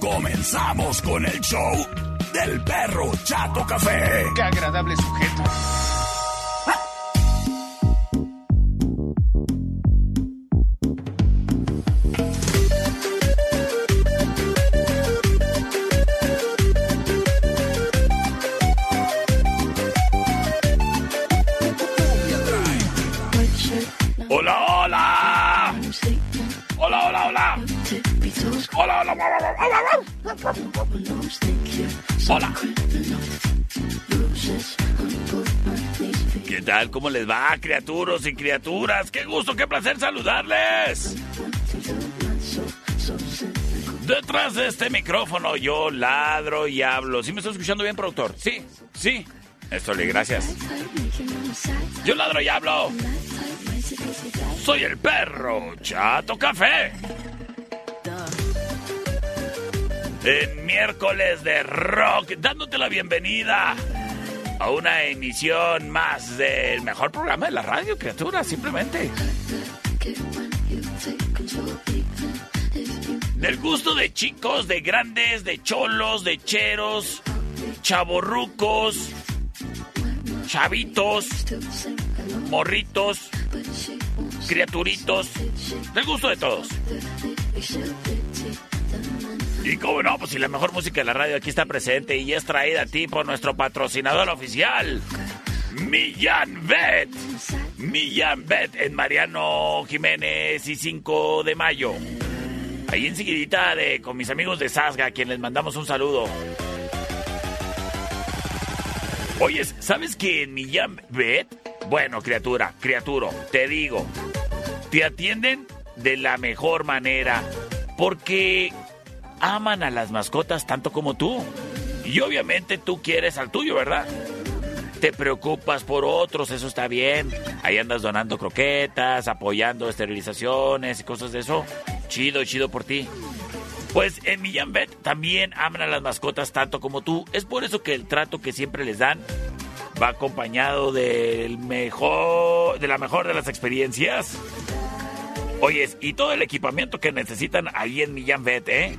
Comenzamos con el show del perro Chato Café. Qué agradable sujeto. Hola, hola, hola, hola. ¿Qué tal? ¿Cómo les va, criaturas y criaturas? ¡Qué gusto, qué placer saludarles! Detrás de este micrófono yo ladro y hablo. ¿Sí me está escuchando bien, productor? Sí, sí. Esto le gracias. Yo ladro y hablo. Soy el perro Chato Café. En miércoles de rock, dándote la bienvenida a una emisión más del mejor programa de la radio, criatura, simplemente. Del gusto de chicos, de grandes, de cholos, de cheros, chaborrucos, chavitos, morritos, criaturitos, del gusto de todos. Y cómo no, pues si la mejor música de la radio aquí está presente y es traída a ti por nuestro patrocinador oficial, Millán Bet. Millán Bet en Mariano Jiménez y 5 de mayo. Ahí enseguidita de, con mis amigos de Sasga, a quien les mandamos un saludo. Oye, ¿sabes que en Millán Bet? Bueno, criatura, criaturo, te digo, te atienden de la mejor manera porque aman a las mascotas tanto como tú. Y obviamente tú quieres al tuyo, ¿verdad? Te preocupas por otros, eso está bien. Ahí andas donando croquetas, apoyando esterilizaciones y cosas de eso. Chido, chido por ti. Pues en Millán Vet también aman a las mascotas tanto como tú. Es por eso que el trato que siempre les dan va acompañado del mejor, de la mejor de las experiencias. Oyes, y todo el equipamiento que necesitan ahí en Millán Vet, ¿eh?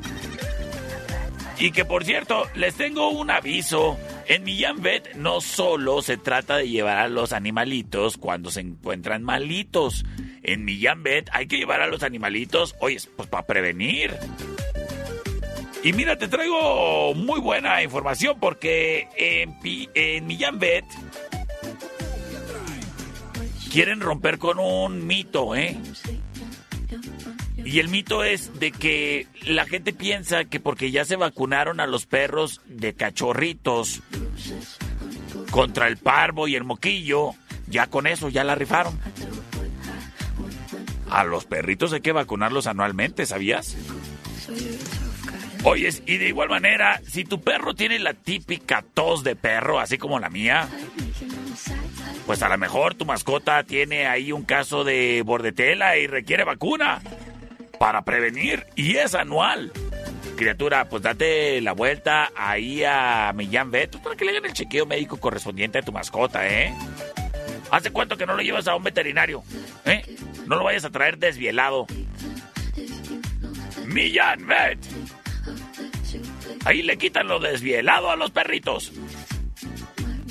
Y que por cierto, les tengo un aviso. En Millán no solo se trata de llevar a los animalitos cuando se encuentran malitos. En Millán hay que llevar a los animalitos, oye, pues para prevenir. Y mira, te traigo muy buena información porque en, en Millán quieren romper con un mito, ¿eh? Y el mito es de que la gente piensa que porque ya se vacunaron a los perros de cachorritos contra el parvo y el moquillo, ya con eso ya la rifaron. A los perritos hay que vacunarlos anualmente, ¿sabías? Oyes, y de igual manera, si tu perro tiene la típica tos de perro, así como la mía, pues a lo mejor tu mascota tiene ahí un caso de bordetela y requiere vacuna para prevenir y es anual. Criatura, pues date la vuelta ahí a Millán Vet para que le hagan el chequeo médico correspondiente a tu mascota, ¿eh? ¿Hace cuánto que no lo llevas a un veterinario? ¿Eh? No lo vayas a traer desvielado. Millán Vet. Ahí le quitan lo desvielado a los perritos.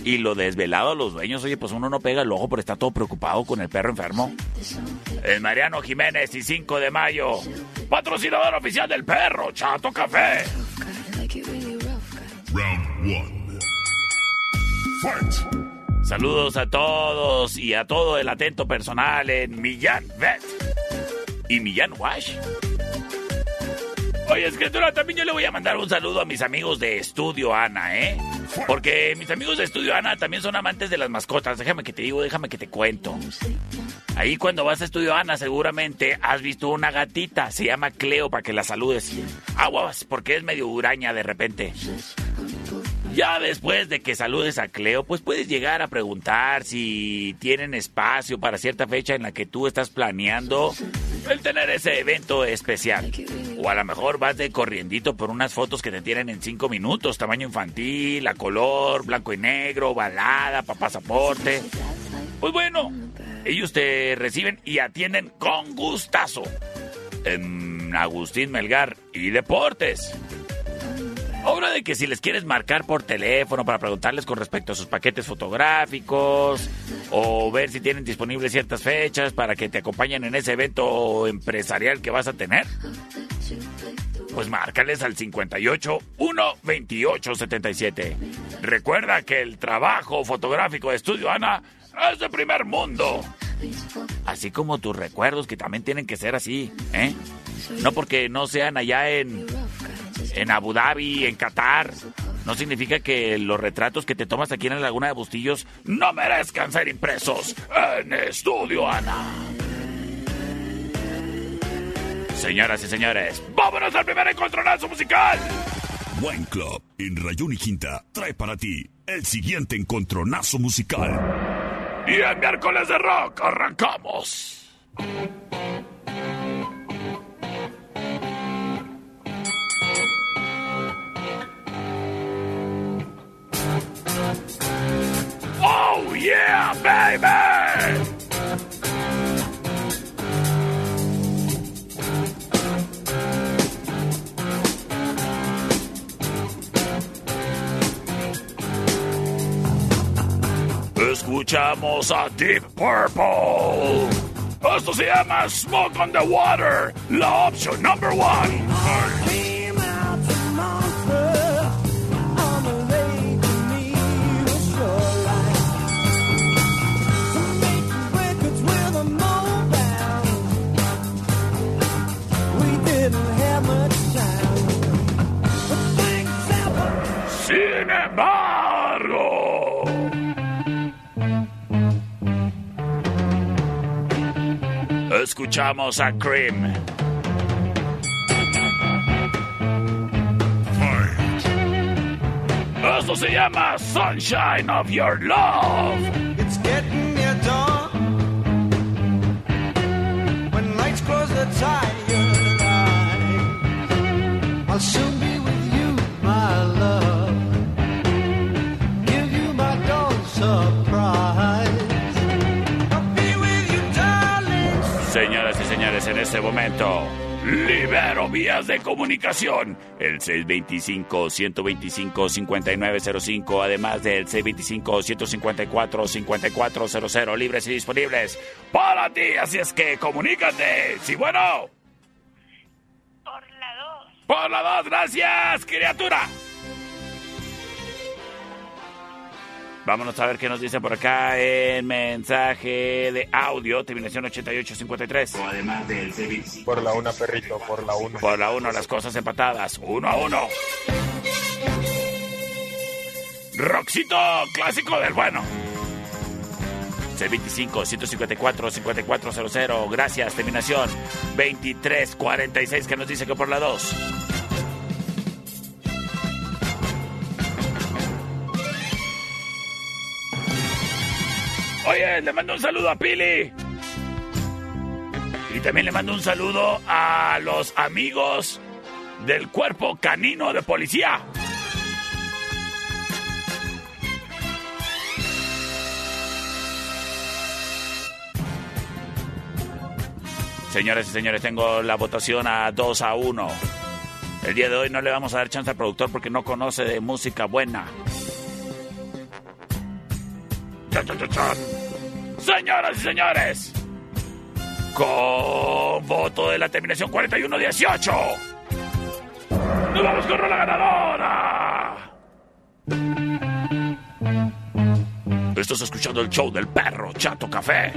Y lo desvelado a los dueños, oye, pues uno no pega el ojo por estar todo preocupado con el perro enfermo. El Mariano Jiménez y 5 de mayo. Patrocinador oficial del perro, Chato Café. Round one. Fight. Saludos a todos y a todo el atento personal en Millán Vet y Millán Wash. Oye, escritura, también yo le voy a mandar un saludo a mis amigos de Estudio Ana, ¿eh? Porque mis amigos de Estudio Ana también son amantes de las mascotas. Déjame que te digo, déjame que te cuento. Ahí cuando vas a Estudio Ana seguramente has visto una gatita. Se llama Cleo para que la saludes. Aguas, porque es medio huraña de repente. Ya después de que saludes a Cleo, pues puedes llegar a preguntar si tienen espacio para cierta fecha en la que tú estás planeando el tener ese evento especial. O a lo mejor vas de corriendito por unas fotos que te tienen en cinco minutos, tamaño infantil, a color, blanco y negro, balada, para pasaporte. Pues bueno, ellos te reciben y atienden con gustazo. En Agustín Melgar y Deportes. Ahora de que si les quieres marcar por teléfono para preguntarles con respecto a sus paquetes fotográficos o ver si tienen disponibles ciertas fechas para que te acompañen en ese evento empresarial que vas a tener, pues márcales al 58 1 28 77. Recuerda que el trabajo fotográfico de Estudio Ana es de primer mundo. Así como tus recuerdos que también tienen que ser así, ¿eh? No porque no sean allá en en Abu Dhabi, en Qatar, no significa que los retratos que te tomas aquí en la Laguna de Bustillos no merezcan ser impresos en Estudio Ana. Señoras y señores, vámonos al primer encontronazo musical. Wine Club en Rayón y Quinta trae para ti el siguiente encontronazo musical. Y en miércoles de rock arrancamos. Yeah, baby! Escuchamos a Deep Purple. Esto se llama Smoke on the Water, la opción number one. Escuchamos a Cream. Esto se llama Sunshine of Your Love. It's getting near dawn when lights close the tired. I'll soon be with you, my love. En este momento, libero vías de comunicación. El 625-125-5905, además del 625-154-5400, libres y disponibles para ti. Así es que comunícate. Sí, bueno. Por la 2. Por la dos, gracias, criatura. Vámonos a ver qué nos dice por acá en mensaje de audio, terminación 8853. O además del C25. Por la una, perrito, por la una. Por la 1, las cosas empatadas. Uno a uno. Roxito clásico del bueno. C25 154 5400. Gracias. Terminación 2346 que nos dice que por la 2. Oye, le mando un saludo a Pili. Y también le mando un saludo a los amigos del cuerpo canino de policía. Señores y señores, tengo la votación a 2 a 1. El día de hoy no le vamos a dar chance al productor porque no conoce de música buena. Señoras y señores, con voto de la terminación 4118, nos vamos con la ganadora. Estás escuchando el show del perro Chato Café.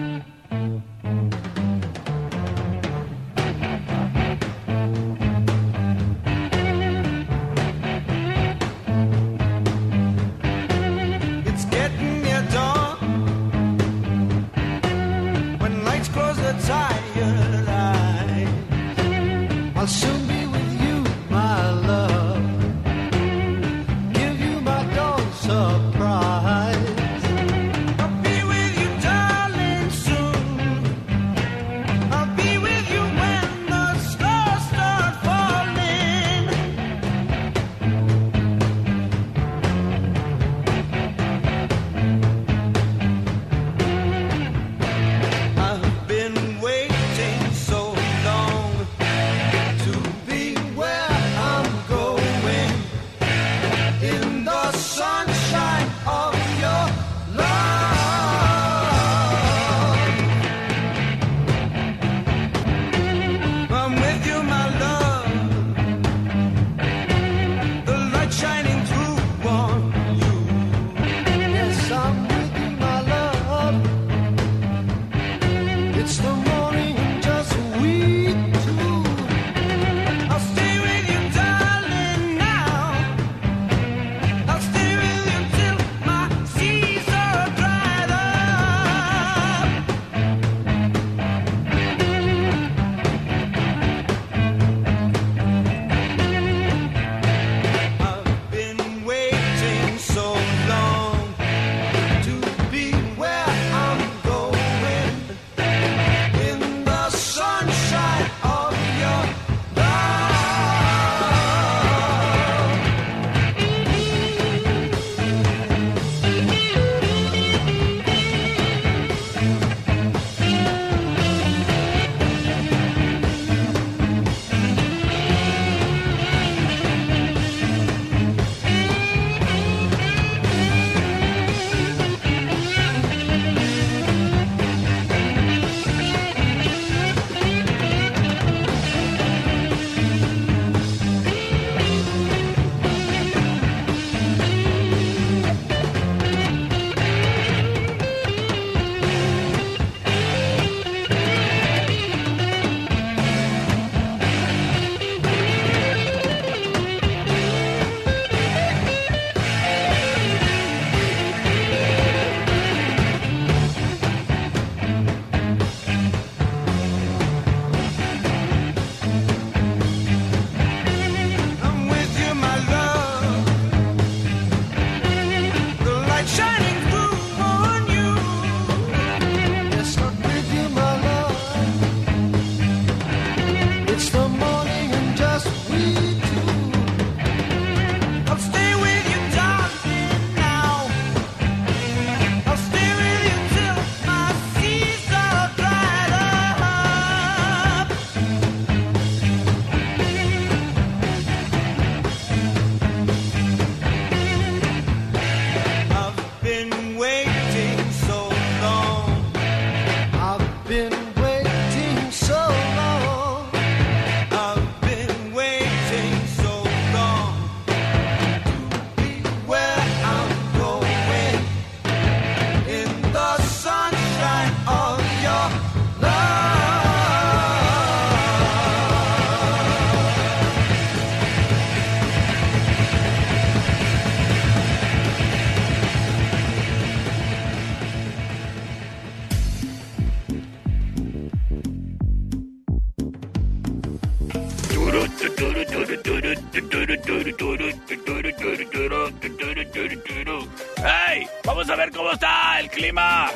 a ver cómo está el clima.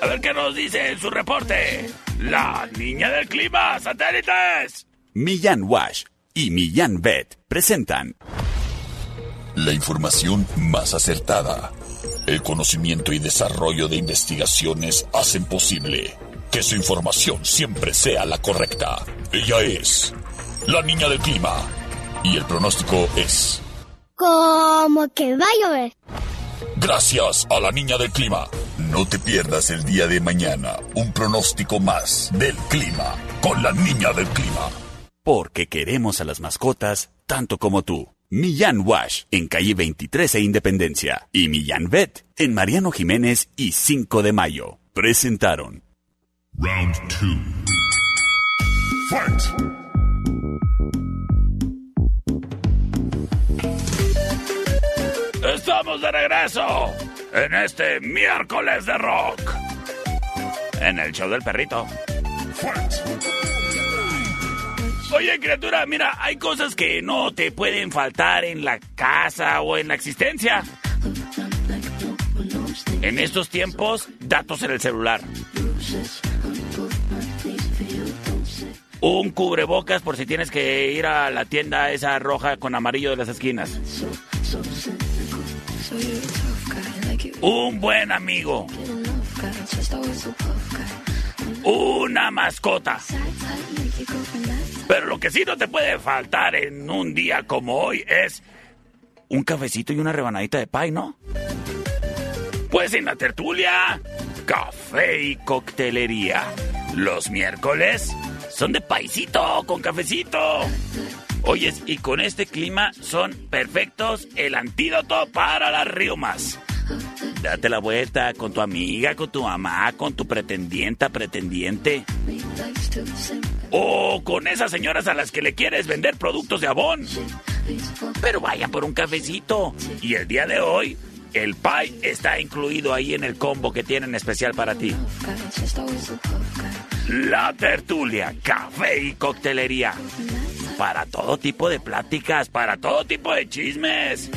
A ver qué nos dice en su reporte. La niña del clima, satélites. Millán Wash y Millán Bet presentan la información más acertada. El conocimiento y desarrollo de investigaciones hacen posible que su información siempre sea la correcta. Ella es la niña del clima y el pronóstico es... Como que va a llover. Gracias a la niña del clima. No te pierdas el día de mañana un pronóstico más del clima con la niña del clima. Porque queremos a las mascotas tanto como tú. Millán Wash en calle 23 e Independencia y Millán Vet en Mariano Jiménez y 5 de Mayo. Presentaron Round 2. Fight. Estamos de regreso en este miércoles de rock. En el show del perrito. Oye, criatura, mira, hay cosas que no te pueden faltar en la casa o en la existencia. En estos tiempos, datos en el celular. Un cubrebocas por si tienes que ir a la tienda esa roja con amarillo de las esquinas. Un buen amigo. Una mascota. Pero lo que sí no te puede faltar en un día como hoy es un cafecito y una rebanadita de pay, ¿no? Pues en la tertulia, café y coctelería. Los miércoles son de paisito con cafecito. Oyes, y con este clima son perfectos el antídoto para las riumas. Date la vuelta con tu amiga, con tu mamá, con tu pretendienta, pretendiente. O con esas señoras a las que le quieres vender productos de abón. Pero vaya por un cafecito. Y el día de hoy, el pie está incluido ahí en el combo que tienen especial para ti. La tertulia, café y coctelería. Para todo tipo de pláticas, para todo tipo de chismes.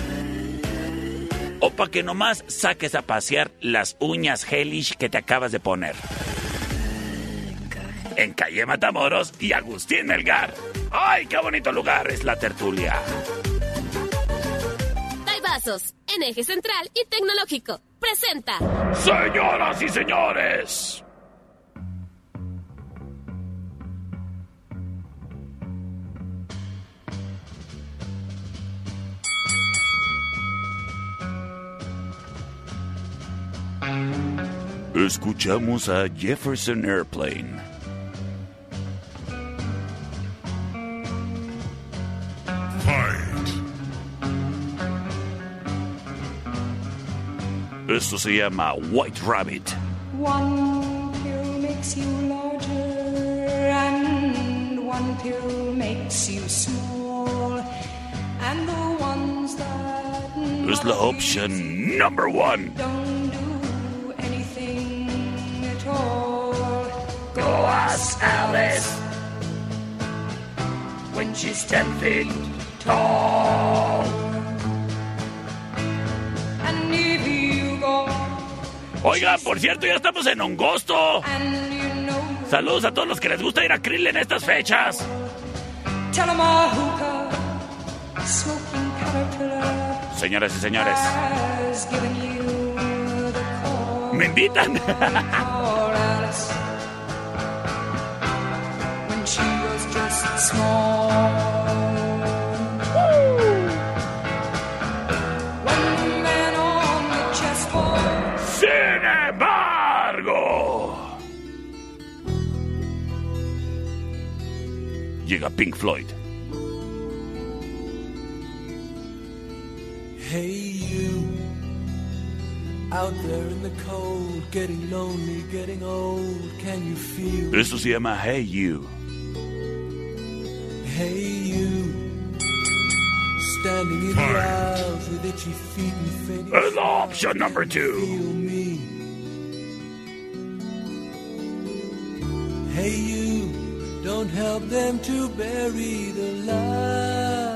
O para que nomás saques a pasear las uñas hellish que te acabas de poner. En calle Matamoros y Agustín Melgar. ¡Ay, qué bonito lugar es la tertulia! Vasos, en eje central y tecnológico. Presenta. Señoras y señores. Escuchamos a Jefferson Airplane. Fight! Esto se llama White Rabbit. One pill makes you larger, and one pill makes you small. And the ones that Es la option number one. Go ask Alice when she's ten feet tall. And if you go Oiga, por cierto, ya estamos en Hongosto. Saludos a todos los que les gusta ir a Krill en estas fechas. Señoras y señores, the chessboard, Sin embargo, llega Pink Floyd. Hey, you. Esto se llama Hey You. Hey, you. Standing in the aisles with itchy feet and fainting. La option number two. Feel me. Hey, you. Don't help them to bury the light.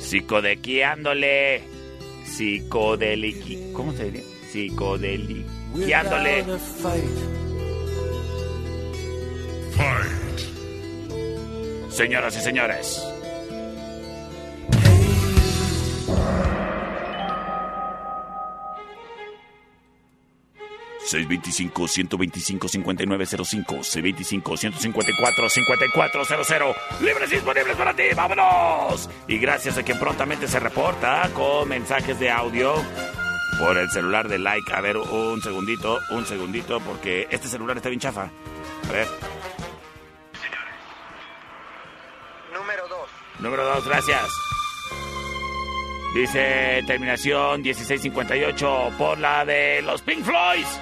Psicodequiándole. Psicodeliqui. ¿Cómo se diría? Psicodeliquiándole. Señoras y señores. ...625-125-5905... ...625-154-5400... ¡Libres disponibles para ti! ¡Vámonos! Y gracias a quien prontamente se reporta... ...con mensajes de audio... ...por el celular de like... ...a ver, un segundito, un segundito... ...porque este celular está bien chafa... ...a ver... Número 2. Número 2, gracias. Dice terminación 1658 por la de los Pink Floyds.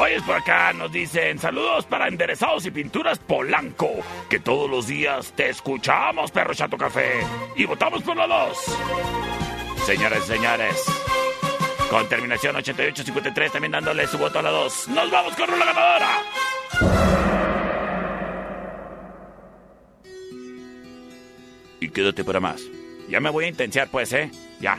Hoy por acá, nos dicen saludos para enderezados y pinturas Polanco, que todos los días te escuchamos, perro chato café, y votamos por la 2. Señores señores, con terminación 8853 también dándole su voto a la 2. ¡Nos vamos con la ganadora! Y quédate para más. Ya me voy a intensiar, pues, ¿eh? Ya.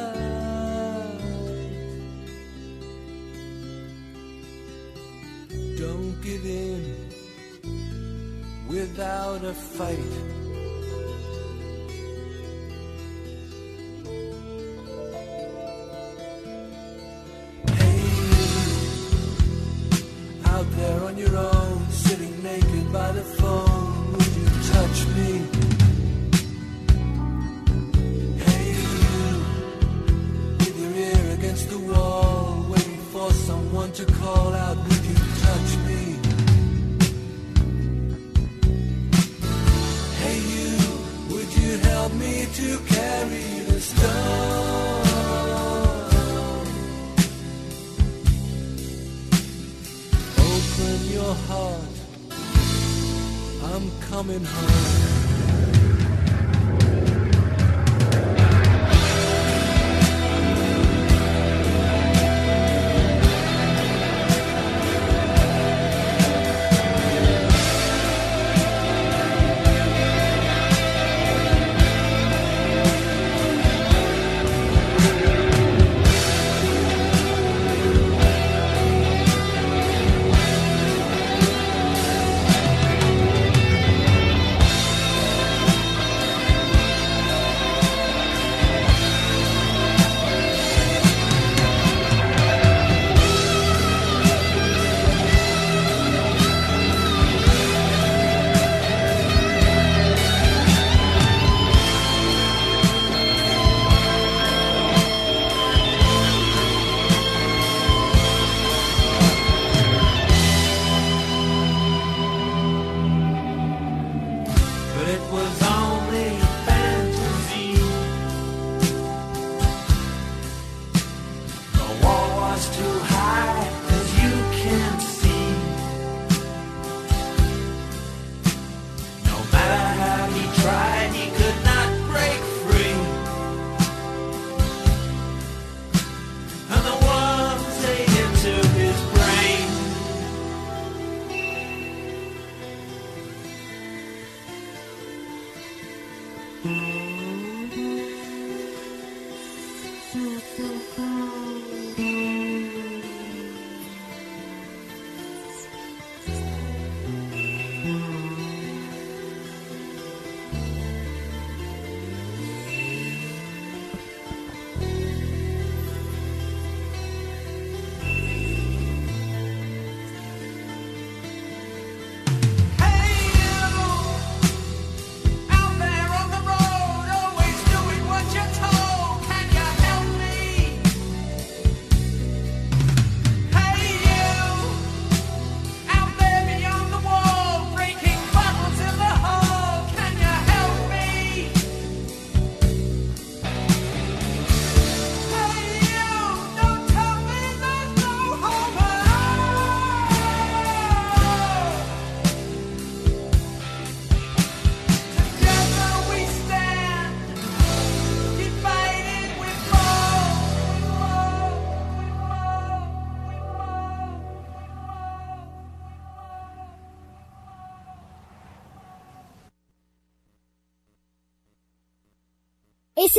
Without a fight.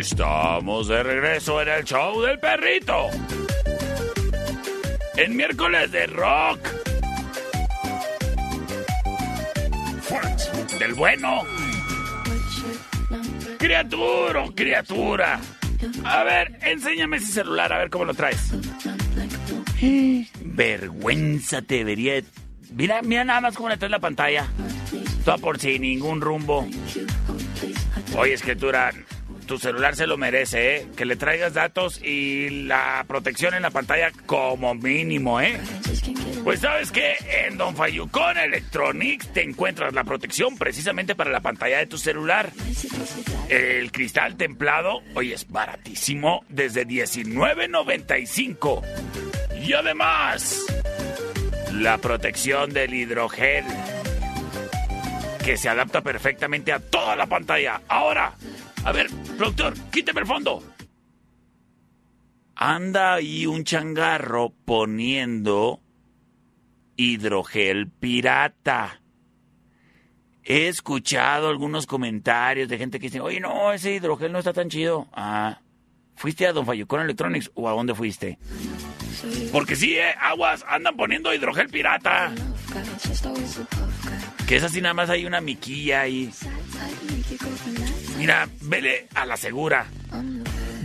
Estamos de regreso en el show del perrito. En miércoles de rock. Del bueno. Criatura, criatura. A ver, enséñame ese celular, a ver cómo lo traes. Vergüenza te debería. Mira, mira nada más cómo le traes la pantalla. Toda por sin ningún rumbo. Oye, escritura, tu celular se lo merece, ¿eh? Que le traigas datos y la protección en la pantalla como mínimo, ¿eh? Pues sabes que en Don Fayucón Electronics te encuentras la protección precisamente para la pantalla de tu celular. El cristal templado, oye, es baratísimo, desde $19.95. Y además, la protección del hidrogel, que se adapta perfectamente a toda la pantalla. Ahora, a ver, productor, quíteme el fondo. Anda ahí un changarro poniendo hidrogel pirata. He escuchado algunos comentarios de gente que dice, oye, no, ese hidrogel no está tan chido. Ah, ¿fuiste a Don Fayucón Electronics o a dónde fuiste? Porque sí, eh, aguas, andan poniendo hidrogel pirata. Que es así, nada más hay una miquilla ahí. Mira, vele a la segura.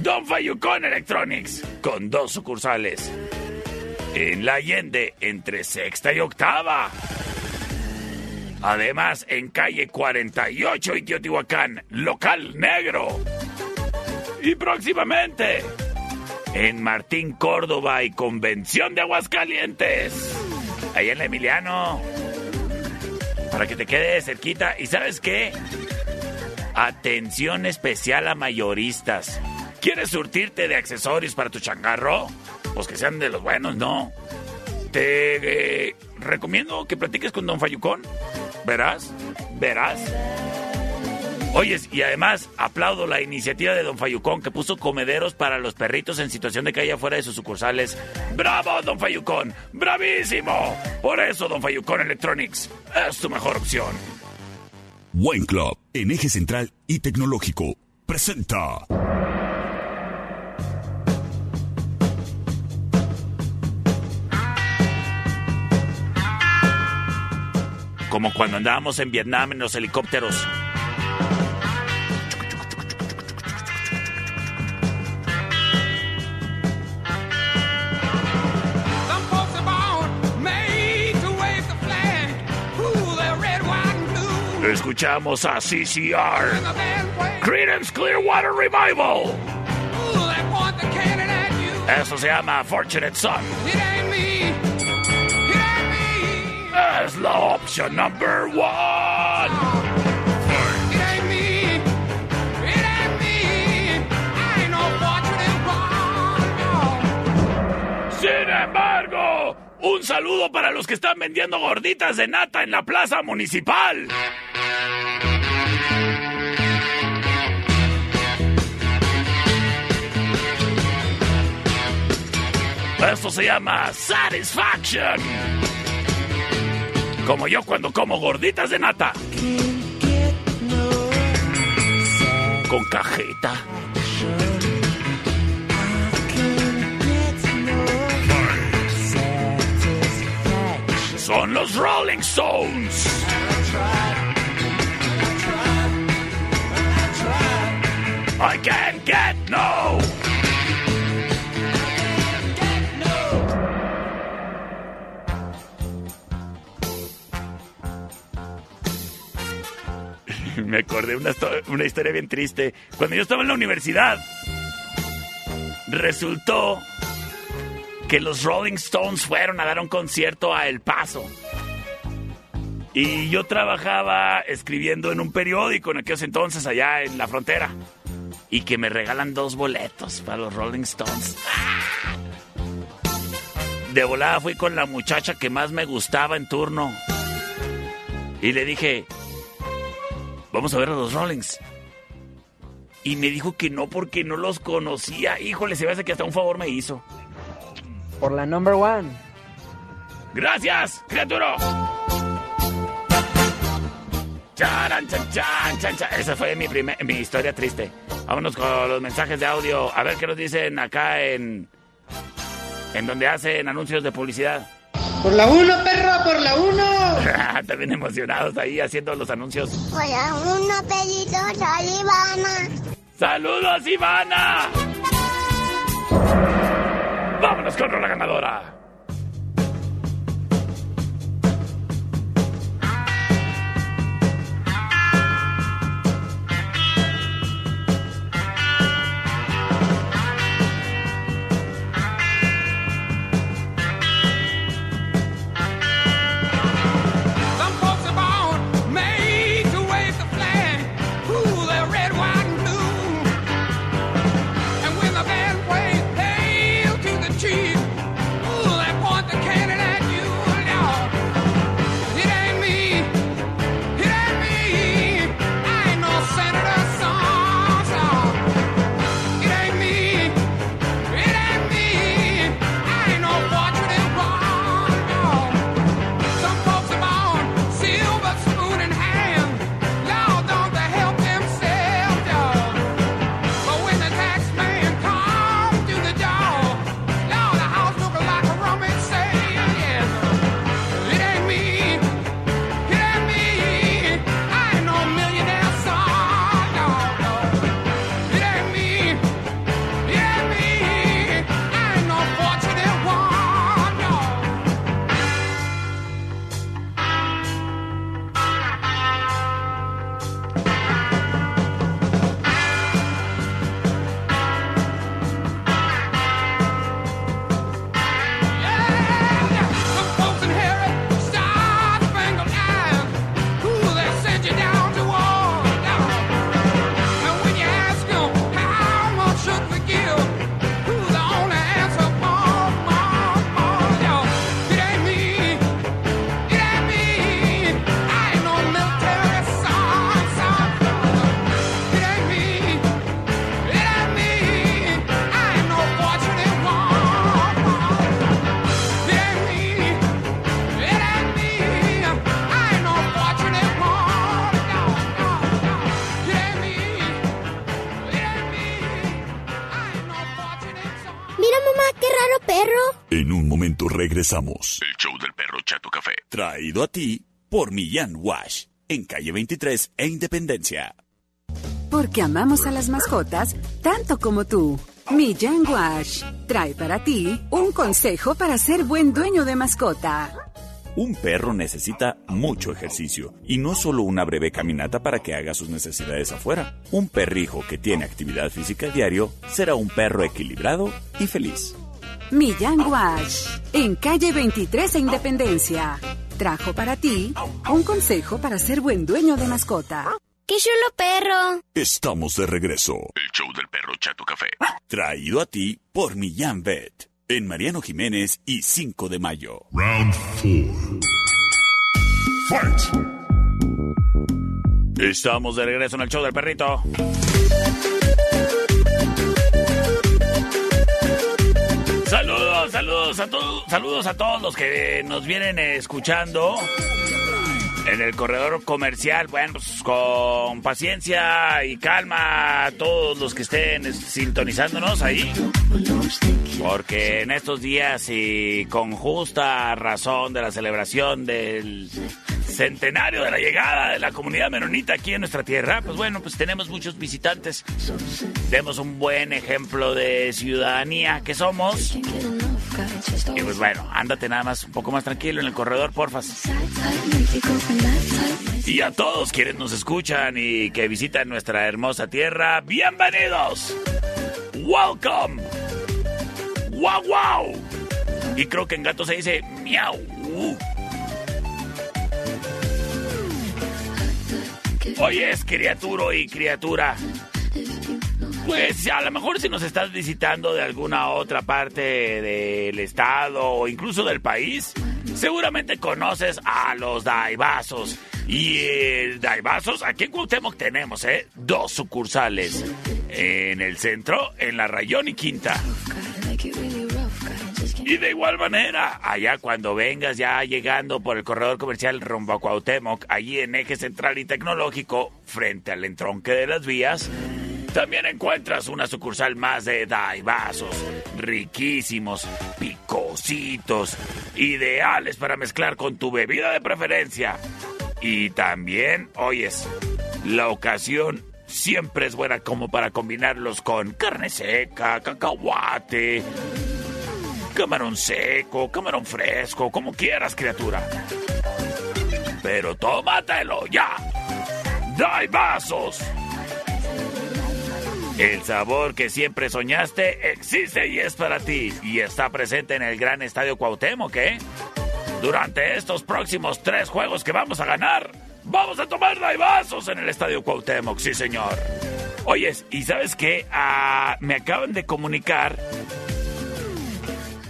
Don Fayucón Electronics, con dos sucursales. En la Allende, entre sexta y octava. Además, en calle 48 y Teotihuacán, local negro. Y próximamente, en Martín Córdoba y Convención de Aguascalientes. Ahí en la Emiliano. Para que te quede cerquita. ¿Y sabes qué? Atención especial a mayoristas. ¿Quieres surtirte de accesorios para tu changarro? Pues que sean de los buenos, ¿no? Te eh, recomiendo que platiques con Don Fayucón. Verás, verás. Oyes, y además aplaudo la iniciativa de Don Fayucón que puso comederos para los perritos en situación de calle afuera de sus sucursales. ¡Bravo, Don Fayucón! ¡Bravísimo! Por eso, Don Fayucón Electronics es tu mejor opción. Wine Club, en eje central y tecnológico, presenta. Como cuando andábamos en Vietnam en los helicópteros. Escuchamos a CCR. Creedence Clearwater Revival. Eso se llama Fortunate Son. It ain't me. It ain't me. Es la opción number one. It ain't me. It ain't me. I ain't no fortunate one. no. Sin embargo, un saludo para los que están vendiendo gorditas de nata en la plaza municipal. Esto se llama Satisfaction. Como yo cuando como gorditas de nata. Con cajeta. Son los Rolling Stones. I can't get no. Me acordé una, una historia bien triste. Cuando yo estaba en la universidad, resultó que los Rolling Stones fueron a dar un concierto a El Paso. Y yo trabajaba escribiendo en un periódico en aquellos entonces allá en la frontera. y que me regalan dos boletos para los Rolling Stones. De volada fui con la muchacha que más me gustaba en turno. Y le dije, vamos a ver a los Rollings. Y me dijo que no porque no los conocía. Híjole, se me hace que hasta un favor me hizo. Por la number one. Gracias, criatura. Charan, chan, chan, chan, chan. Esa fue mi, primer, mi historia triste. Vámonos con los mensajes de audio. A ver qué nos dicen acá en. En donde hacen anuncios de publicidad. Por la uno, perro, por la uno. También emocionados ahí haciendo los anuncios. Por la uno, pedito, soy Ivana. ¡Saludos, Ivana! ¡Vámonos con la ganadora! Regresamos. El show del perro Chato Café. Traído a ti por Millán Wash. En calle 23 e Independencia. Porque amamos a las mascotas tanto como tú. Millán Wash trae para ti un consejo para ser buen dueño de mascota. Un perro necesita mucho ejercicio y no solo una breve caminata para que haga sus necesidades afuera. Un perrijo que tiene actividad física diario será un perro equilibrado y feliz. Millán Wash en calle 23 e Independencia. Trajo para ti un consejo para ser buen dueño de mascota. ¡Qué chulo perro! Estamos de regreso. El show del perro Chato Café. Traído a ti por Millán Vet. En Mariano Jiménez y 5 de mayo. Round four. Fight! Estamos de regreso en el show del perrito. Saludos, a todos, saludos a todos los que nos vienen escuchando en el corredor comercial. Bueno, pues con paciencia y calma a todos los que estén sintonizándonos ahí. Porque en estos días y con justa razón de la celebración del centenario de la llegada de la comunidad menonita aquí en nuestra tierra, pues bueno, pues tenemos muchos visitantes. Demos un buen ejemplo de ciudadanía que somos. Y pues bueno, ándate nada más un poco más tranquilo en el corredor, porfas. Y a todos quienes nos escuchan y que visitan nuestra hermosa tierra, bienvenidos. Welcome. Wow, wow. Y creo que en gato se dice miau. Oye, es criatura y criatura. Pues a lo mejor si nos estás visitando de alguna otra parte del estado o incluso del país, seguramente conoces a los Daibazos. Y el Daibazos, aquí en Cuauhtémoc tenemos, ¿eh? Dos sucursales. En el centro, en la Rayón y Quinta. Y de igual manera, allá cuando vengas ya llegando por el corredor comercial rumbo a Cuauhtémoc, allí en eje central y tecnológico, frente al entronque de las vías, también encuentras una sucursal más de Daibazos, riquísimos, picositos, ideales para mezclar con tu bebida de preferencia. Y también, oyes, la ocasión siempre es buena como para combinarlos con carne seca, cacahuate, camarón seco, camarón fresco, como quieras, criatura. Pero tómatelo ya. Daibazos. El sabor que siempre soñaste existe y es para ti. Y está presente en el gran estadio Cuauhtémoc, ¿eh? Durante estos próximos tres juegos que vamos a ganar, vamos a tomar vasos en el estadio Cuauhtémoc, sí señor. Oyes, ¿y sabes qué? Ah, me acaban de comunicar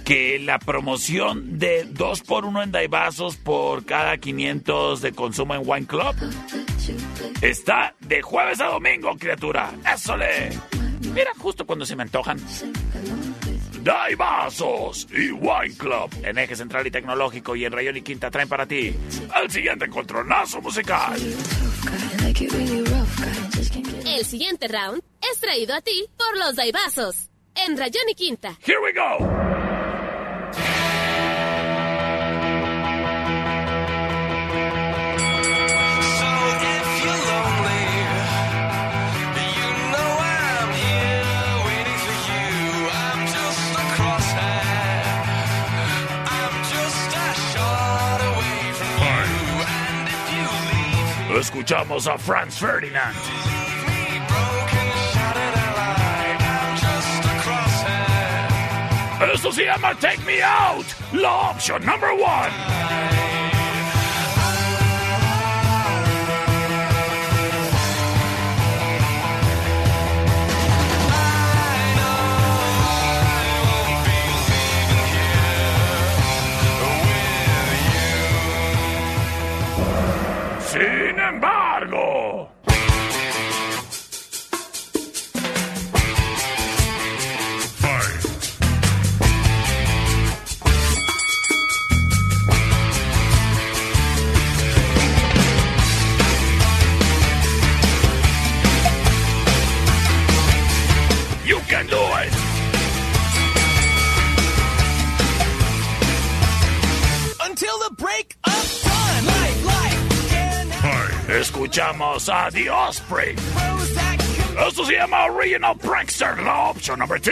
que la promoción de 2 por 1 en Daibazos por cada 500 de consumo en Wine Club está de jueves a domingo, criatura. ¡Eso le! Mira, justo cuando se me antojan. Daibazos y Wine Club en Eje Central y Tecnológico y en Rayón y Quinta traen para ti el siguiente encontronazo musical. El siguiente round es traído a ti por los Daibazos en Rayón y Quinta. Here we go. Escuchamos a Franz Ferdinand. Esto se llama Take Me Out, la opción number one. Embargo. Osprey. Esto se llama Original Prankster, la opción number two.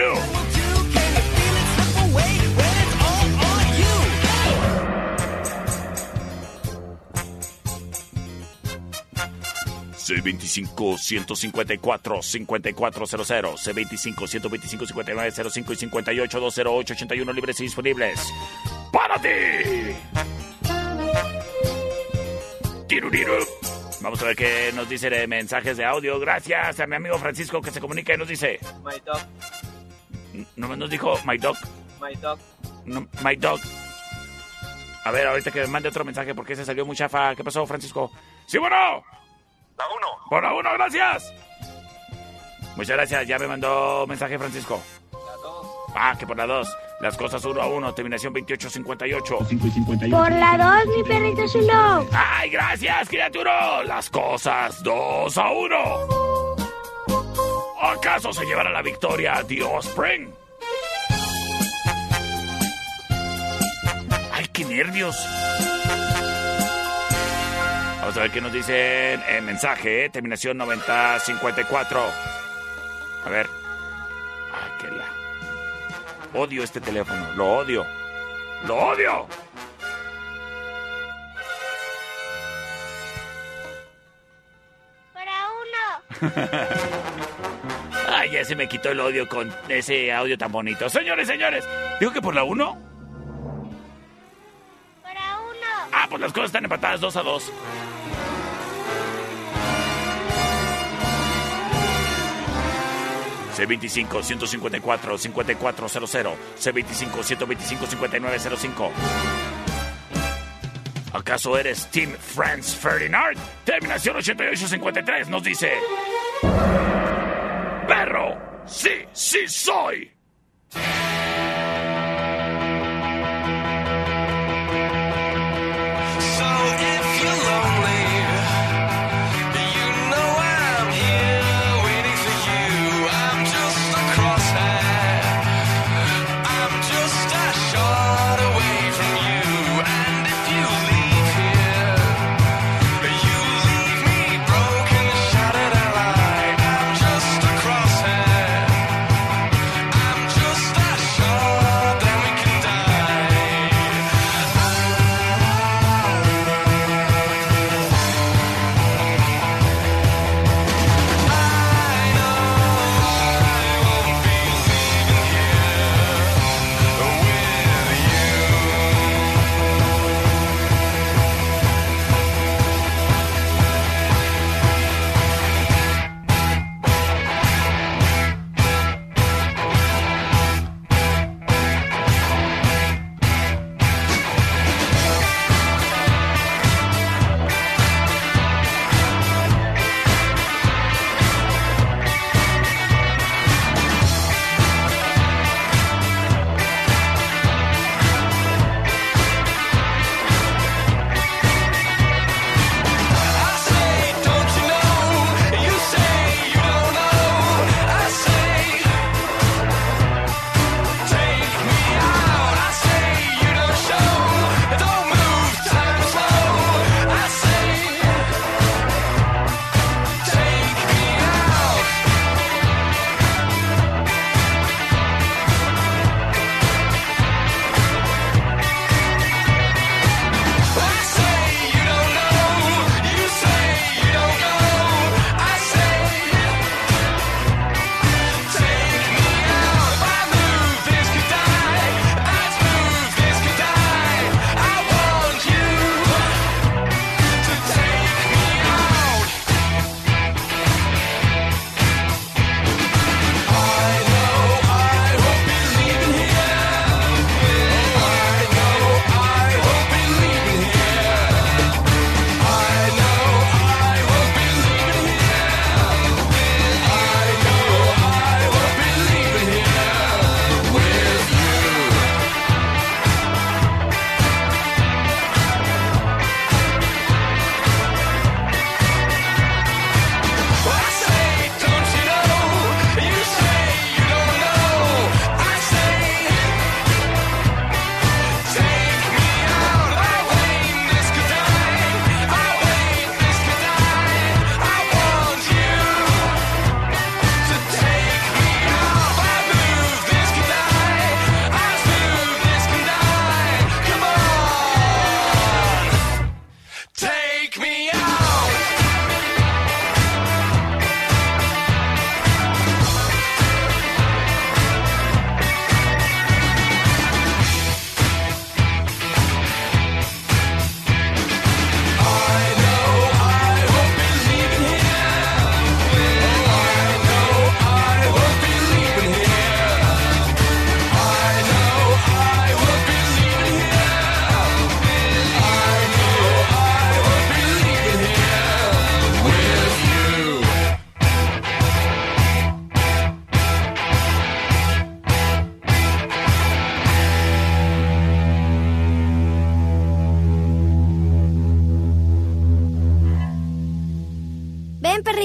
C25-154-5400, C25-125-5905 y 58-208-81 libres y disponibles. ¡Para ti! Tiruriru. Vamos a ver qué nos dice de mensajes de audio. Gracias a mi amigo Francisco que se comunica y nos dice. My dog, No nos dijo my dog. my dog. No, my dog. A ver, ahorita que me mande otro mensaje porque se salió muy chafa. ¿Qué pasó, Francisco? ¡Sí, bueno! La uno. Por la uno, gracias. Muchas gracias. Ya me mandó mensaje Francisco. Ah, que por la dos. Las cosas uno a uno. Terminación 2858. Por la 2, mi perrito chulo. ¡Ay, gracias, criatura! Las cosas dos a uno. ¿Acaso se llevará la victoria The Osprey? ¡Ay, qué nervios! Vamos a ver qué nos dicen en mensaje. ¿eh? Terminación 9054. A ver. ¡Ay, qué la... Odio este teléfono. Lo odio. ¡Lo odio! Para uno. Ay, ya se me quitó el odio con ese audio tan bonito. Señores, señores, digo que por la 1. Para uno. Ah, pues las cosas están empatadas 2 a 2. C25-154-5400. C25-125-5905. ¿Acaso eres Team Franz Ferdinand? Terminación 8853 nos dice... Perro, sí, sí soy.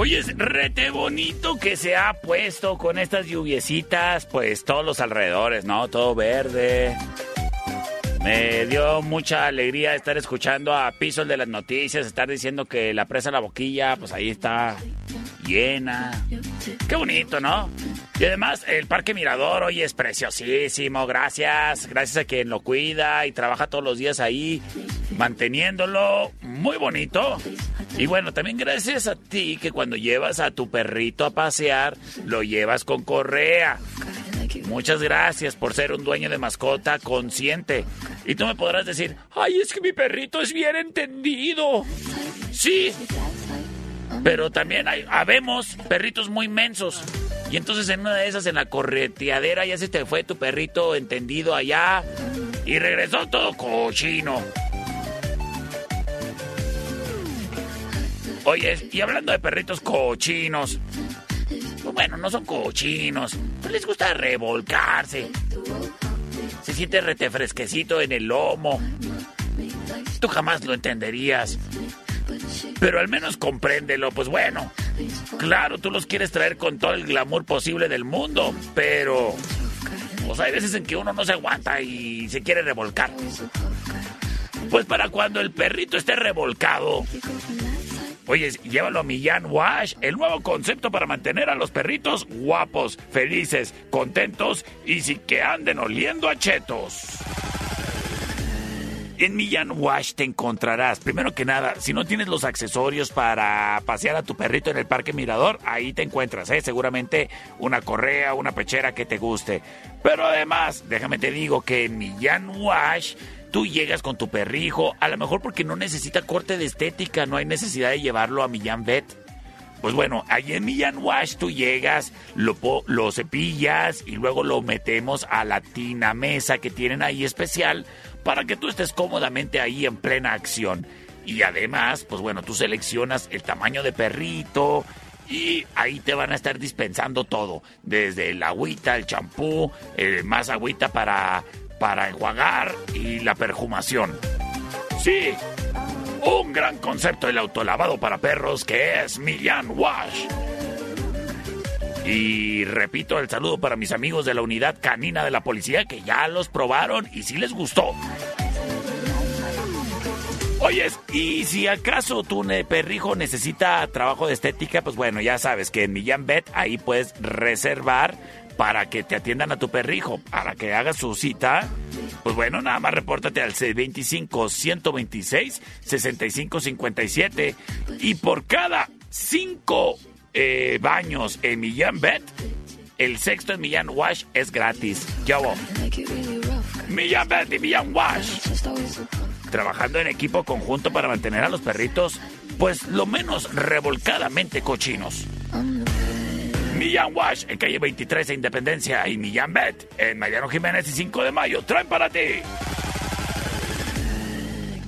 Oye, es rete bonito que se ha puesto con estas lluviecitas, pues todos los alrededores, ¿no? Todo verde. Me dio mucha alegría estar escuchando a Piso de las noticias, estar diciendo que la presa La Boquilla, pues ahí está llena. Qué bonito, ¿no? Y además, el Parque Mirador hoy es preciosísimo. Gracias. Gracias a quien lo cuida y trabaja todos los días ahí, manteniéndolo muy bonito. Y bueno, también gracias a ti que cuando llevas a tu perrito a pasear, lo llevas con correa. Muchas gracias por ser un dueño de mascota consciente. Y tú me podrás decir, ay, es que mi perrito es bien entendido. Sí, pero también habemos perritos muy mensos. Y entonces en una de esas, en la correteadera, ya se te fue tu perrito entendido allá y regresó todo cochino. Oye, y hablando de perritos cochinos, pues bueno, no son cochinos, pues les gusta revolcarse. Se siente retefresquecito en el lomo. Tú jamás lo entenderías. Pero al menos compréndelo, pues bueno. Claro, tú los quieres traer con todo el glamour posible del mundo, pero... Pues hay veces en que uno no se aguanta y se quiere revolcar. Pues para cuando el perrito esté revolcado, Oye, llévalo a Millán Wash, el nuevo concepto para mantener a los perritos guapos, felices, contentos y sin que anden oliendo a chetos. En Millán Wash te encontrarás, primero que nada, si no tienes los accesorios para pasear a tu perrito en el Parque Mirador, ahí te encuentras, ¿eh? seguramente una correa, una pechera que te guste. Pero además, déjame te digo que en Millán Wash tú llegas con tu perrijo, a lo mejor porque no necesita corte de estética, no hay necesidad de llevarlo a Millán Vet. Pues bueno, ahí en Millán Wash tú llegas, lo, lo cepillas y luego lo metemos a la tina mesa que tienen ahí especial para que tú estés cómodamente ahí en plena acción. Y además, pues bueno, tú seleccionas el tamaño de perrito y ahí te van a estar dispensando todo, desde el agüita, el champú, eh, más agüita para, para enjuagar y la perfumación. Sí, un gran concepto del autolavado para perros que es Millán Wash. Y repito el saludo para mis amigos de la unidad canina de la policía que ya los probaron y sí les gustó. Oyes, y si acaso tu perrijo necesita trabajo de estética, pues bueno, ya sabes que en Millán Vet ahí puedes reservar para que te atiendan a tu perrijo, para que hagas su cita. Pues bueno, nada más repórtate al C25-126-6557 y por cada cinco eh, baños en Millán Bet, el sexto en Millán Wash es gratis. ¿Qué Millán Bet y Millán Wash. Trabajando en equipo conjunto para mantener a los perritos, pues lo menos revolcadamente cochinos. Millán Wash en calle 23 de Independencia y Millán Bet en Mariano Jiménez y 5 de mayo traen para ti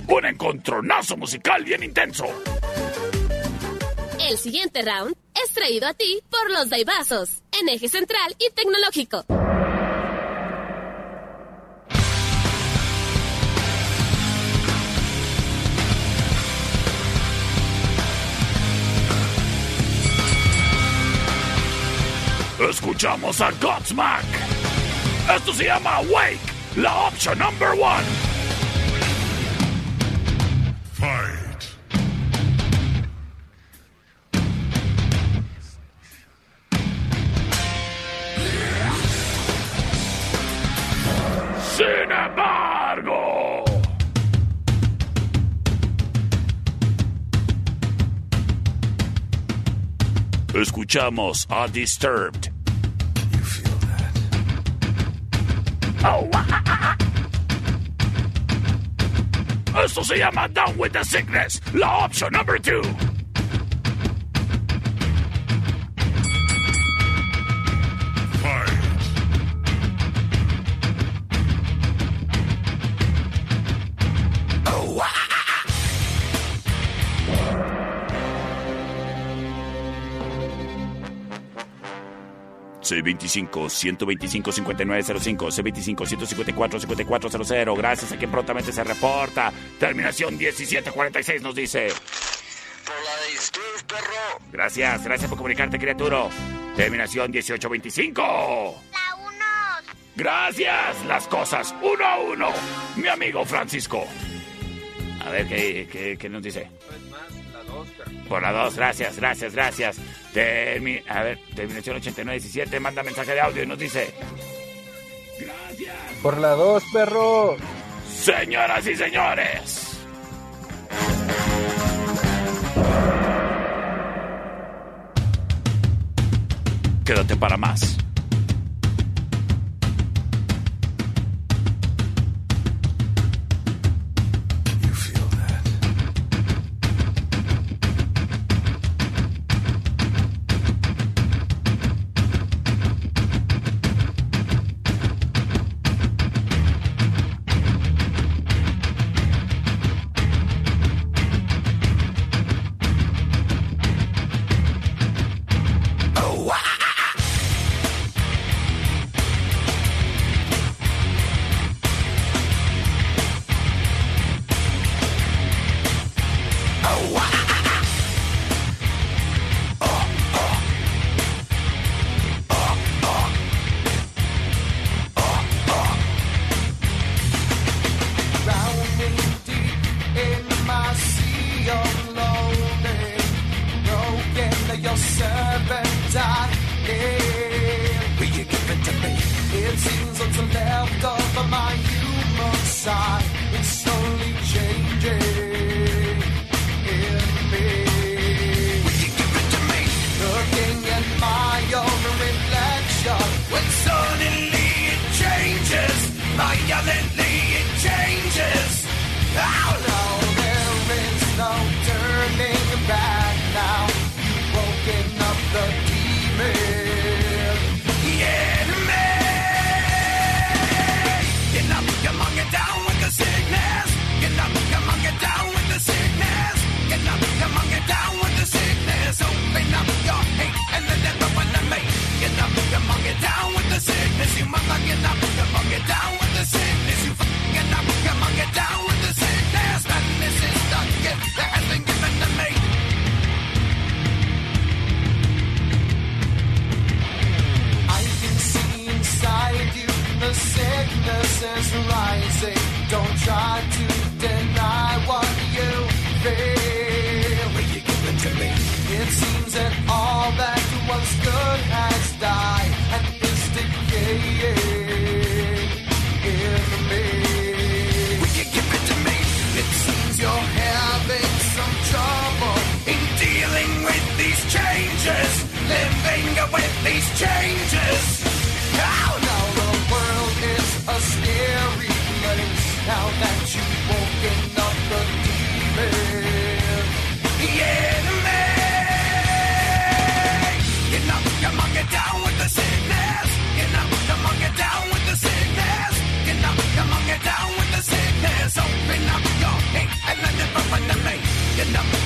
un encontronazo musical bien intenso. El siguiente round es traído a ti por los Daibazos, en eje central y tecnológico. Escuchamos a Godsmack. Esto se llama Wake, la opción number one. Fight. Escuchamos a Disturbed. You feel that? Oh, ah, ah, ah. Esto se llama Down with the Sickness, la opción number two. C25-125-5905, C25-154-5400. Gracias a quien prontamente se reporta. Terminación 1746 nos dice. Por la Steve, perro. Gracias, gracias por comunicarte, criatura. Terminación 1825. La 1. Gracias, las cosas uno a uno. Mi amigo Francisco. A ver qué, qué, qué nos dice. Por la 2, gracias, gracias, gracias. Termi a ver, terminación 8917, manda mensaje de audio y nos dice. Gracias. Por la 2, perro. Señoras y señores. Quédate para más.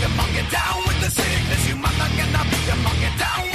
a monkey down with the sickness. You might mother cannot be a monkey down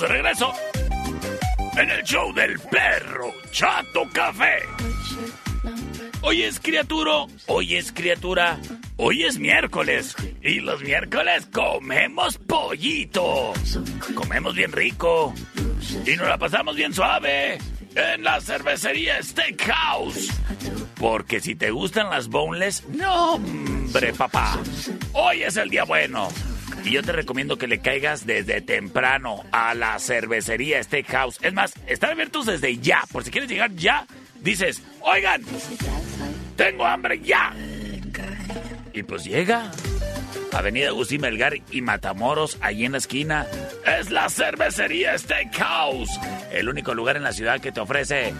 De regreso en el show del perro Chato Café. Hoy es criatura, hoy es criatura, hoy es miércoles y los miércoles comemos pollito. Comemos bien rico y nos la pasamos bien suave en la cervecería Steakhouse. Porque si te gustan las boneless, no, hombre, papá. Hoy es el día bueno. Y yo te recomiendo que le caigas desde temprano a la cervecería Steakhouse. Es más, están abiertos desde ya. Por si quieres llegar ya, dices, oigan, tengo hambre ya. Y pues llega. Avenida Agustín Melgar y Matamoros, ahí en la esquina. Es la cervecería Steakhouse. El único lugar en la ciudad que te ofrece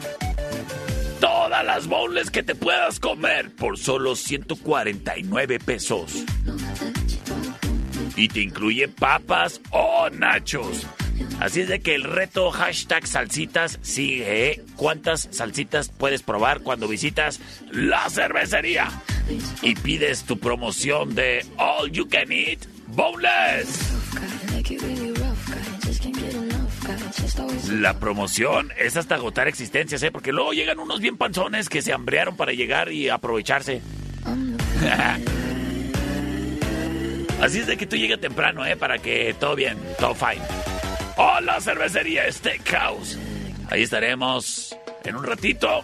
todas las bowls que te puedas comer por solo 149 pesos. Y te incluye papas o nachos. Así es de que el reto hashtag salsitas sigue. ¿eh? ¿Cuántas salsitas puedes probar cuando visitas la cervecería? Y pides tu promoción de All You Can Eat Boneless. La promoción es hasta agotar existencias, ¿eh? Porque luego llegan unos bien panzones que se hambrearon para llegar y aprovecharse. Así es de que tú llegues temprano, ¿eh? Para que todo bien, todo fine. Hola, cervecería Steakhouse. Ahí estaremos en un ratito,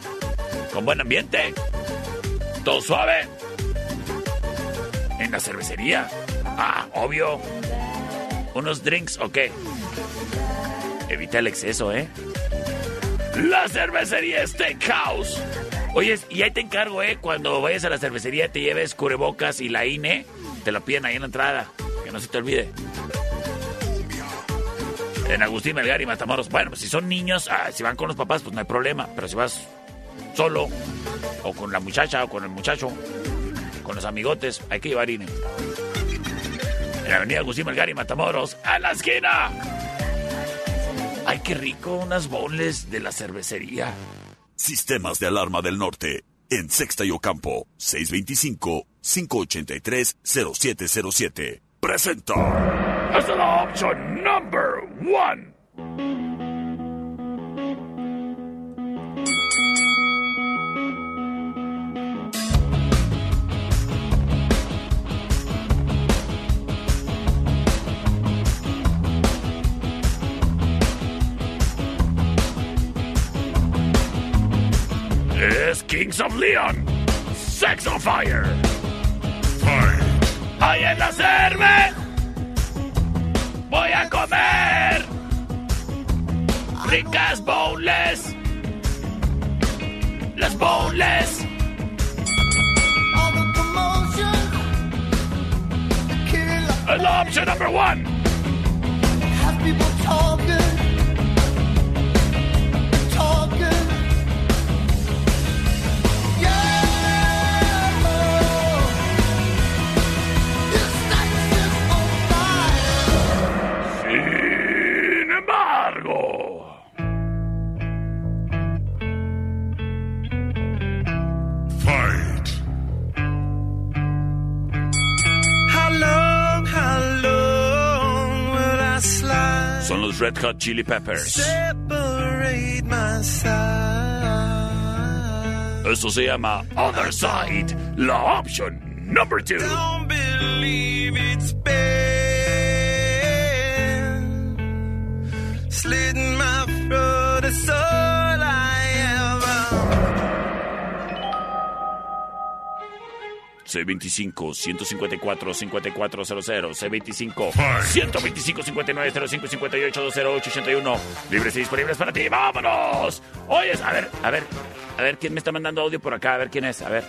con buen ambiente, todo suave. En la cervecería. Ah, obvio. Unos drinks, ok. Evita el exceso, ¿eh? La cervecería Steakhouse. Oye, y ahí te encargo, ¿eh? Cuando vayas a la cervecería te lleves cubrebocas y la INE. Te lo piden ahí en la entrada. Que no se te olvide. En Agustín Melgar y Matamoros. Bueno, pues si son niños, ah, si van con los papás, pues no hay problema. Pero si vas solo, o con la muchacha, o con el muchacho, con los amigotes, hay que llevar INE. En la avenida Agustín Melgar y Matamoros, ¡a la esquina! ¡Ay, qué rico! Unas bowls de la cervecería. Sistemas de alarma del norte. En Sexta y Ocampo. 625-583-0707. Presenta. Es la opción number one. Es Kings of Leon. Sex on Fire. Ahí en la cerve. Voy a comer. Ricas bowls. Las bowls. Es la opción number one. Sin Red Hot Chili Peppers. Separate my side. Esto se llama Other Side. La opción number two. Don't believe it's been slitting my throat. C25-154-5400, C25, 125-5905-58-208-81. Libres y disponibles para ti, vámonos. Oye, a ver, a ver, a ver quién me está mandando audio por acá, a ver quién es, a ver.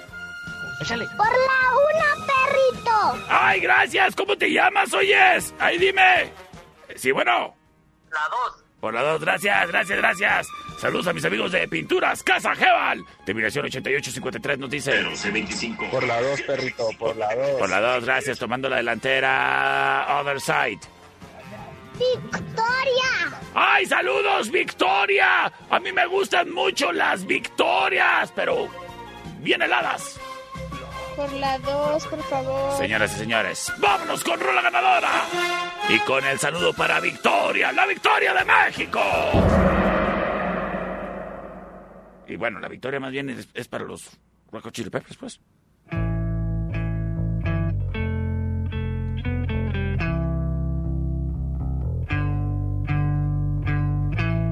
Échale. Por la una, perrito. Ay, gracias, ¿cómo te llamas, oyes? Ahí dime. Sí, bueno. La dos. Hola, dos, gracias, gracias, gracias. Saludos a mis amigos de Pinturas Casa Jebal. Terminación 8853 nos dice. 1125. Por la 2, perrito, por la 2. Por la 2, gracias. Tomando la delantera. Other side. ¡Victoria! ¡Ay, saludos, Victoria! A mí me gustan mucho las victorias, pero bien heladas. Por la 2, por favor. Señoras y señores, vámonos con Rola Ganadora. Y con el saludo para Victoria, la victoria de México. Y bueno, la victoria más bien es, para los Rocco Chili Peppers, pues.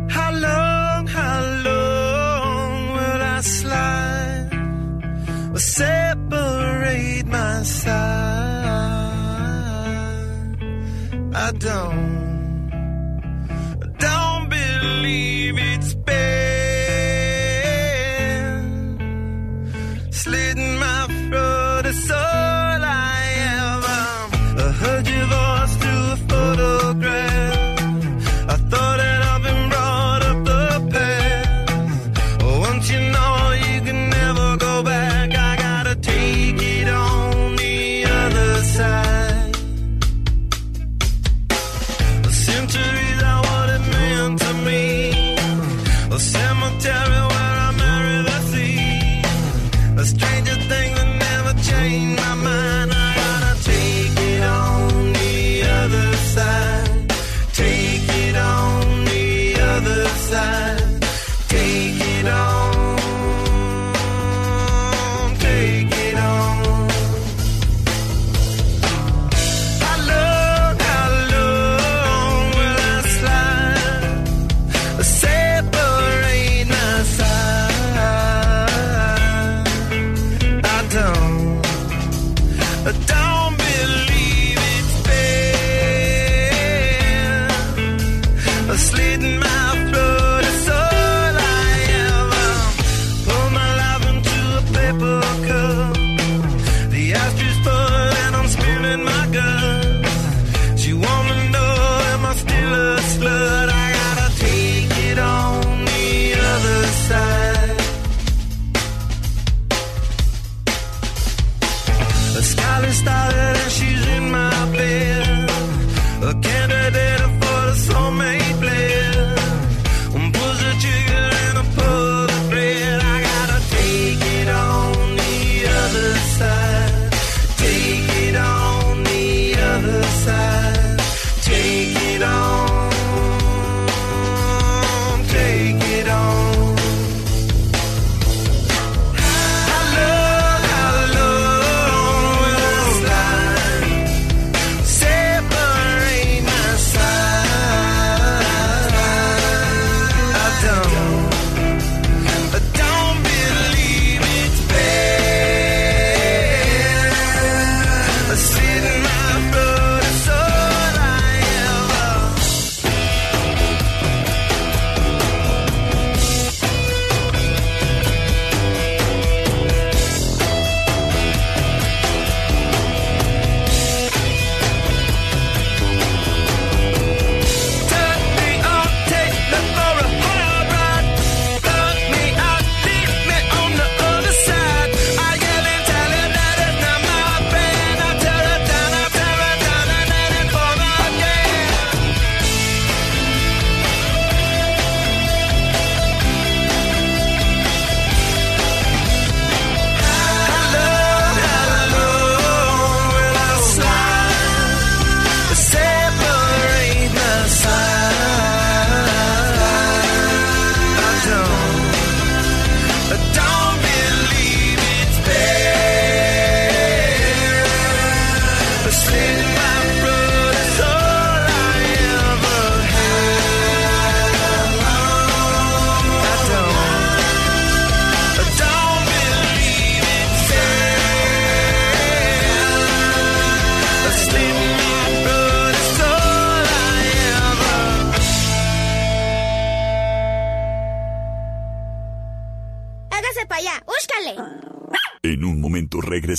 How long, how long will I slide? don't.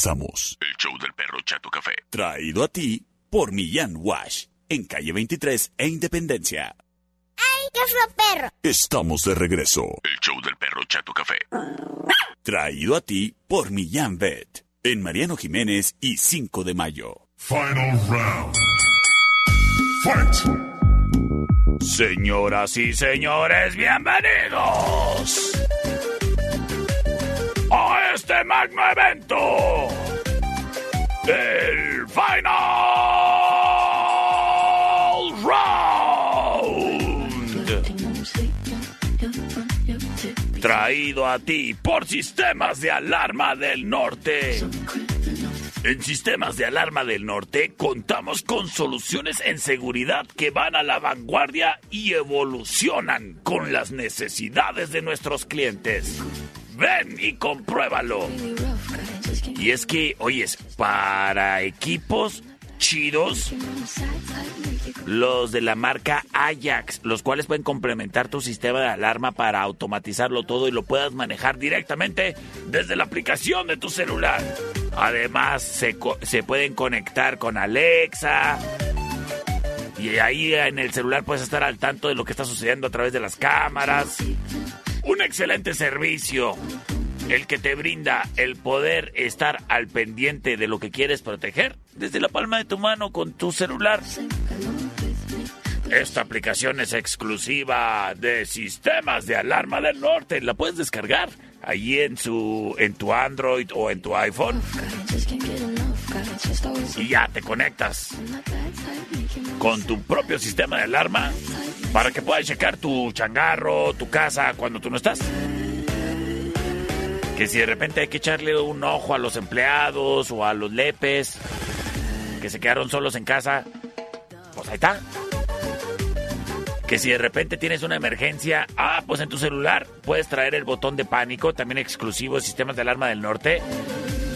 El show del perro Chato Café. Traído a ti por Millán Wash. En calle 23 e Independencia. ¡Ay, qué es perro! Estamos de regreso. El show del perro Chato Café. Traído a ti por Millán Vet. En Mariano Jiménez y 5 de mayo. Final round. Fight. Señoras y señores, bienvenidos. A este magno evento. El Final Round. Traído a ti por Sistemas de Alarma del Norte. En Sistemas de Alarma del Norte contamos con soluciones en seguridad que van a la vanguardia y evolucionan con las necesidades de nuestros clientes. Ven y compruébalo. Y es que, oyes, para equipos chidos, los de la marca Ajax, los cuales pueden complementar tu sistema de alarma para automatizarlo todo y lo puedas manejar directamente desde la aplicación de tu celular. Además, se, se pueden conectar con Alexa. Y ahí en el celular puedes estar al tanto de lo que está sucediendo a través de las cámaras. Un excelente servicio el que te brinda el poder estar al pendiente de lo que quieres proteger desde la palma de tu mano con tu celular. Esta aplicación es exclusiva de Sistemas de Alarma del Norte. La puedes descargar ahí en su en tu Android o en tu iPhone. Y ya te conectas con tu propio sistema de alarma para que puedas checar tu changarro, tu casa cuando tú no estás que si de repente hay que echarle un ojo a los empleados o a los lepes que se quedaron solos en casa, pues ahí está. Que si de repente tienes una emergencia, ah, pues en tu celular puedes traer el botón de pánico, también exclusivo de Sistemas de Alarma del Norte,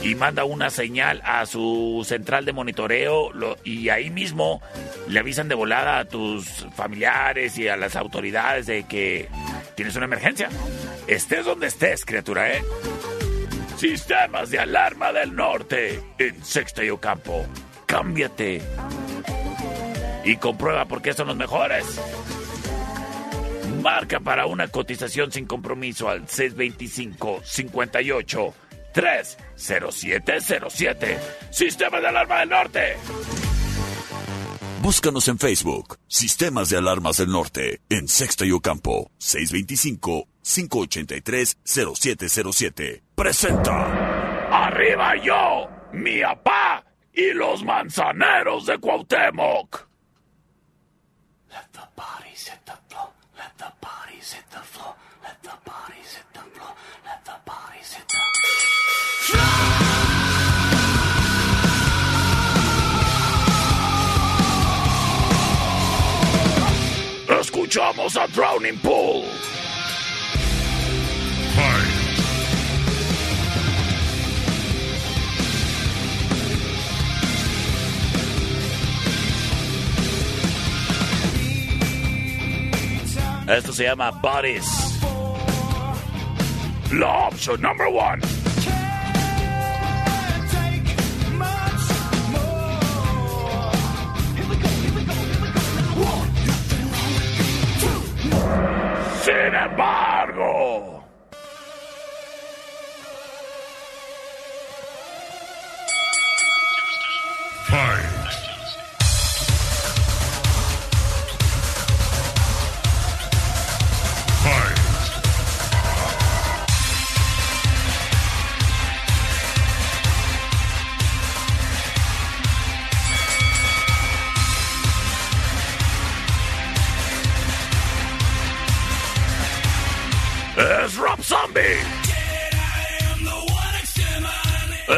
y manda una señal a su central de monitoreo y ahí mismo le avisan de volada a tus familiares y a las autoridades de que tienes una emergencia. Estés donde estés, criatura, ¿eh? Sistemas de alarma del norte en Sexta y Ocampo. Cámbiate. Y comprueba por qué son los mejores. Marca para una cotización sin compromiso al 625 58 30707. Sistema de alarma del norte. Búscanos en Facebook, Sistemas de Alarmas del Norte, en Sexta y Ocampo, 625-583-0707. Presenta Arriba yo, mi papá y los manzaneros de Cuauhtémoc. Let the bodies hit the floor, let the bodies hit the floor, Escuchamos a Drowning Pool. Esto se llama Bodies. La opción number one. Sin embargo.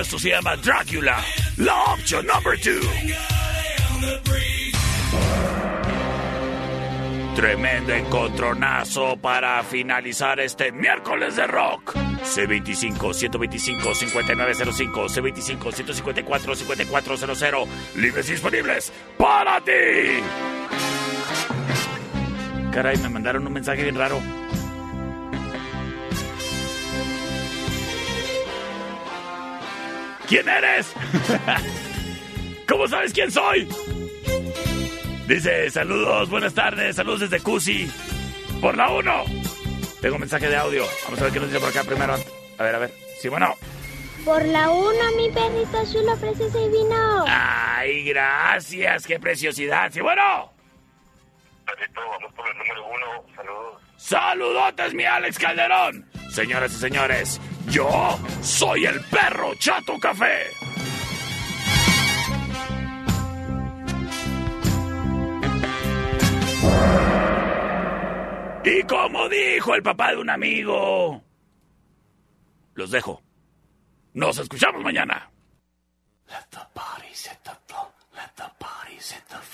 Esto se llama Dracula. La opción number two. Tremendo encontronazo para finalizar este miércoles de rock. C25-125-5905, C25-154-5400, libres y disponibles para ti. Caray, me mandaron un mensaje bien raro. ¿Quién eres? ¿Cómo sabes quién soy? Dice, saludos, buenas tardes, saludos desde Cusi. Por la 1. Tengo un mensaje de audio. Vamos a ver qué nos dice por acá primero. A ver, a ver. Sí, bueno. Por la 1, mi perrito chulo, precioso y vino. Ay, gracias, qué preciosidad. Sí, bueno. Perrito, vamos por el número 1. Saludos. Saludotes, mi Alex Calderón. Señoras y señores, yo soy el perro Chato Café. Y como dijo el papá de un amigo, los dejo. Nos escuchamos mañana. Let the bodies hit the floor. Let the bodies hit the floor.